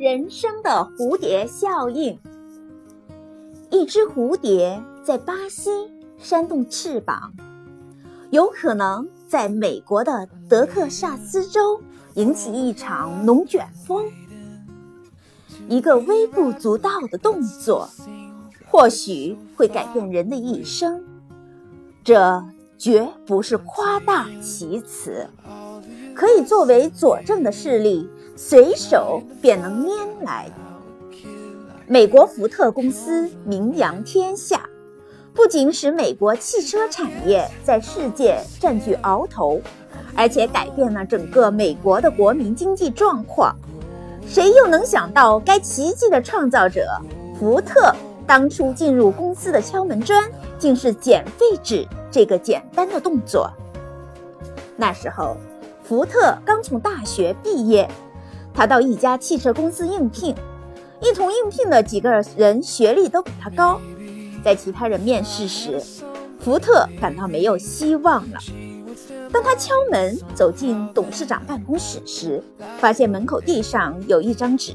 人生的蝴蝶效应。一只蝴蝶在巴西扇动翅膀，有可能在美国的德克萨斯州引起一场龙卷风。一个微不足道的动作，或许会改变人的一生。这绝不是夸大其词，可以作为佐证的事例，随手便能拈来。美国福特公司名扬天下，不仅使美国汽车产业在世界占据鳌头，而且改变了整个美国的国民经济状况。谁又能想到，该奇迹的创造者福特当初进入公司的敲门砖，竟是捡废纸这个简单的动作？那时候，福特刚从大学毕业，他到一家汽车公司应聘，一同应聘的几个人学历都比他高，在其他人面试时，福特感到没有希望了。当他敲门走进董事长办公室时，发现门口地上有一张纸，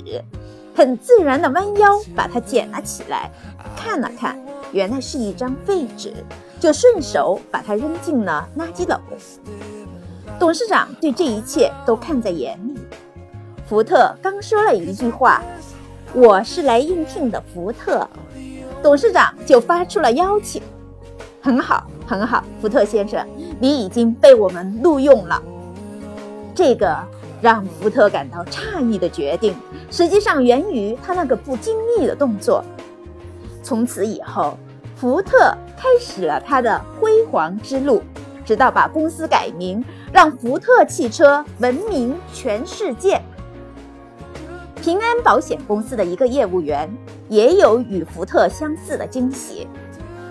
很自然地弯腰把它捡了起来，看了看，原来是一张废纸，就顺手把它扔进了垃圾篓。董事长对这一切都看在眼里。福特刚说了一句话：“我是来应聘的。”福特董事长就发出了邀请。很好，很好，福特先生，你已经被我们录用了。这个让福特感到诧异的决定，实际上源于他那个不经意的动作。从此以后，福特开始了他的辉煌之路，直到把公司改名，让福特汽车闻名全世界。平安保险公司的一个业务员也有与福特相似的惊喜。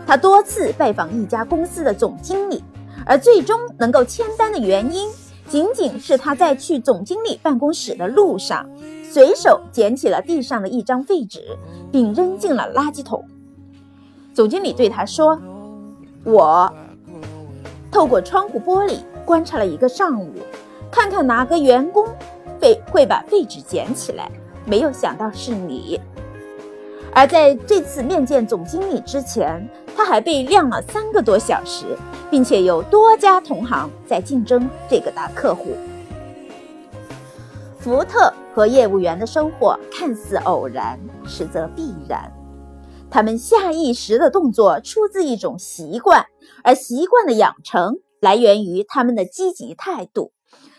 他多次拜访一家公司的总经理，而最终能够签单的原因，仅仅是他在去总经理办公室的路上，随手捡起了地上的一张废纸，并扔进了垃圾桶。总经理对他说：“我透过窗户玻璃观察了一个上午，看看哪个员工会会把废纸捡起来，没有想到是你。”而在这次面见总经理之前，他还被晾了三个多小时，并且有多家同行在竞争这个大客户。福特和业务员的收获看似偶然，实则必然。他们下意识的动作出自一种习惯，而习惯的养成来源于他们的积极态度。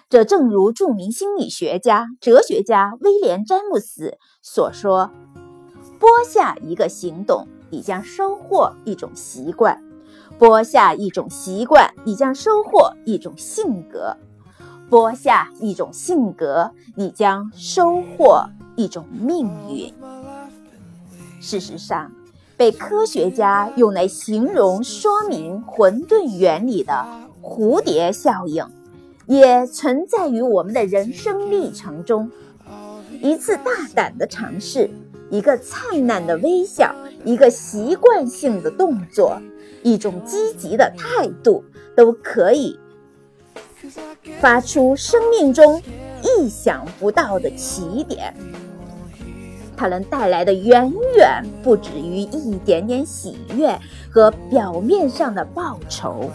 这正如著名心理学家、哲学家威廉·詹姆斯所说：“播下一个行动。”你将收获一种习惯，播下一种习惯，你将收获一种性格；播下一种性格，你将收获一种命运。事实上，被科学家用来形容说明混沌原理的蝴蝶效应，也存在于我们的人生历程中。一次大胆的尝试。一个灿烂的微笑，一个习惯性的动作，一种积极的态度，都可以发出生命中意想不到的起点。它能带来的远远不止于一点点喜悦和表面上的报酬。